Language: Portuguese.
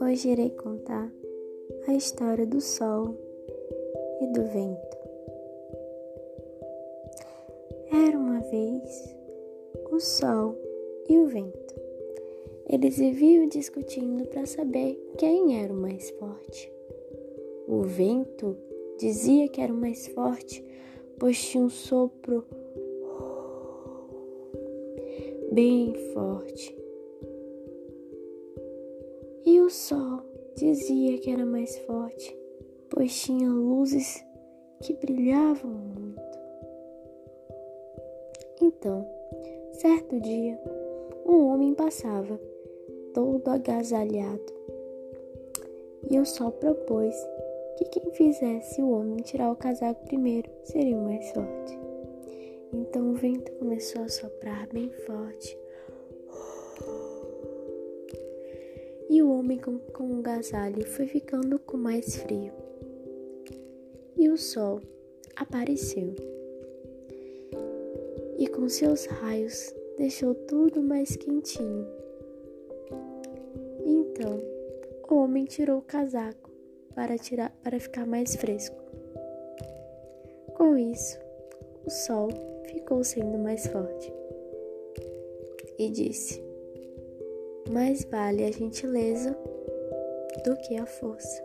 Hoje irei contar a história do sol e do vento. Era uma vez o sol e o vento. Eles viviam discutindo para saber quem era o mais forte. O vento dizia que era o mais forte, pois tinha um sopro bem forte e o sol dizia que era mais forte, pois tinha luzes que brilhavam muito. Então, certo dia, um homem passava, todo agasalhado, e o sol propôs que quem fizesse o homem tirar o casaco primeiro seria o mais forte. Então o vento começou a soprar bem forte e o homem com, com o agasalho foi ficando com mais frio. E o sol apareceu e com seus raios deixou tudo mais quentinho. Então, o homem tirou o casaco para tirar para ficar mais fresco. Com isso, o sol ficou sendo mais forte e disse: mais vale a gentileza do que a força.